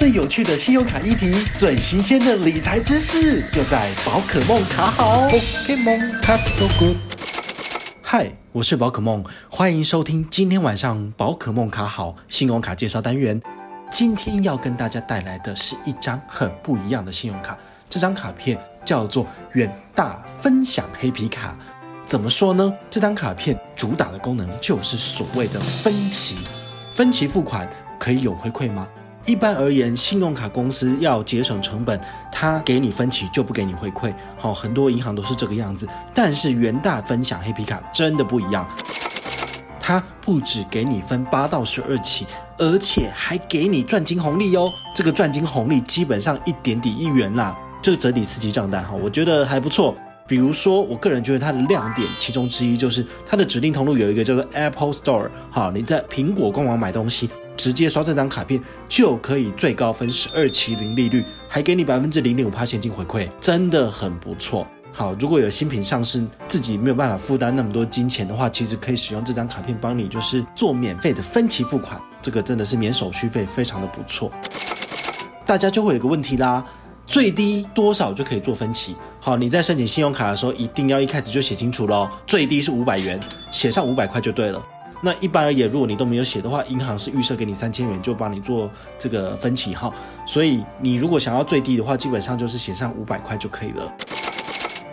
最有趣的信用卡议题，最新鲜的理财知识，就在宝可梦卡好。Pokemon 卡 so good。嗨，我是宝可梦，欢迎收听今天晚上宝可梦卡好信用卡介绍单元。今天要跟大家带来的是一张很不一样的信用卡，这张卡片叫做远大分享黑皮卡。怎么说呢？这张卡片主打的功能就是所谓的分期，分期付款可以有回馈吗？一般而言，信用卡公司要节省成本，他给你分期就不给你回馈。好，很多银行都是这个样子。但是元大分享黑皮卡真的不一样，它不只给你分八到十二期，而且还给你赚金红利哦。这个赚金红利基本上一点抵一元啦，这个折抵刺激账单哈，我觉得还不错。比如说，我个人觉得它的亮点其中之一就是它的指定通路有一个叫做 Apple Store，好，你在苹果官网买东西，直接刷这张卡片就可以最高分十二期零利率，还给你百分之零点五趴现金回馈，真的很不错。好，如果有新品上市，自己没有办法负担那么多金钱的话，其实可以使用这张卡片帮你就是做免费的分期付款，这个真的是免手续费，非常的不错。大家就会有个问题啦。最低多少就可以做分期？好，你在申请信用卡的时候，一定要一开始就写清楚喽。最低是五百元，写上五百块就对了。那一般而言，如果你都没有写的话，银行是预设给你三千元就帮你做这个分期哈。所以你如果想要最低的话，基本上就是写上五百块就可以了。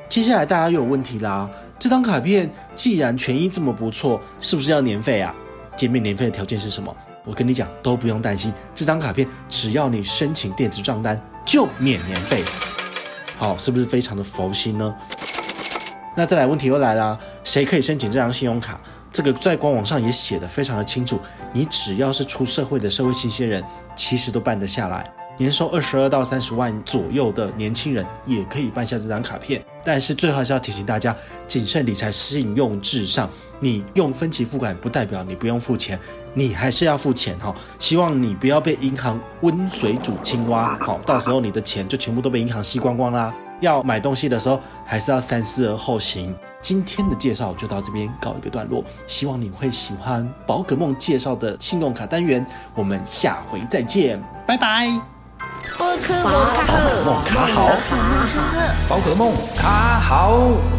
接下来大家又有问题啦，这张卡片既然权益这么不错，是不是要年费啊？减免年费的条件是什么？我跟你讲，都不用担心，这张卡片只要你申请电子账单。就免年费，好，是不是非常的佛心呢？那再来问题又来了，谁可以申请这张信用卡？这个在官网上也写得非常的清楚，你只要是出社会的社会新鲜人，其实都办得下来。年收二十二到三十万左右的年轻人也可以办下这张卡片。但是最后还是要提醒大家，谨慎理财，信用至上。你用分期付款不代表你不用付钱，你还是要付钱哈。希望你不要被银行温水煮青蛙，好，到时候你的钱就全部都被银行吸光光啦。要买东西的时候，还是要三思而后行。今天的介绍就到这边告一个段落，希望你会喜欢宝可梦介绍的信用卡单元。我们下回再见，拜拜。宝可梦卡好，宝可梦卡好。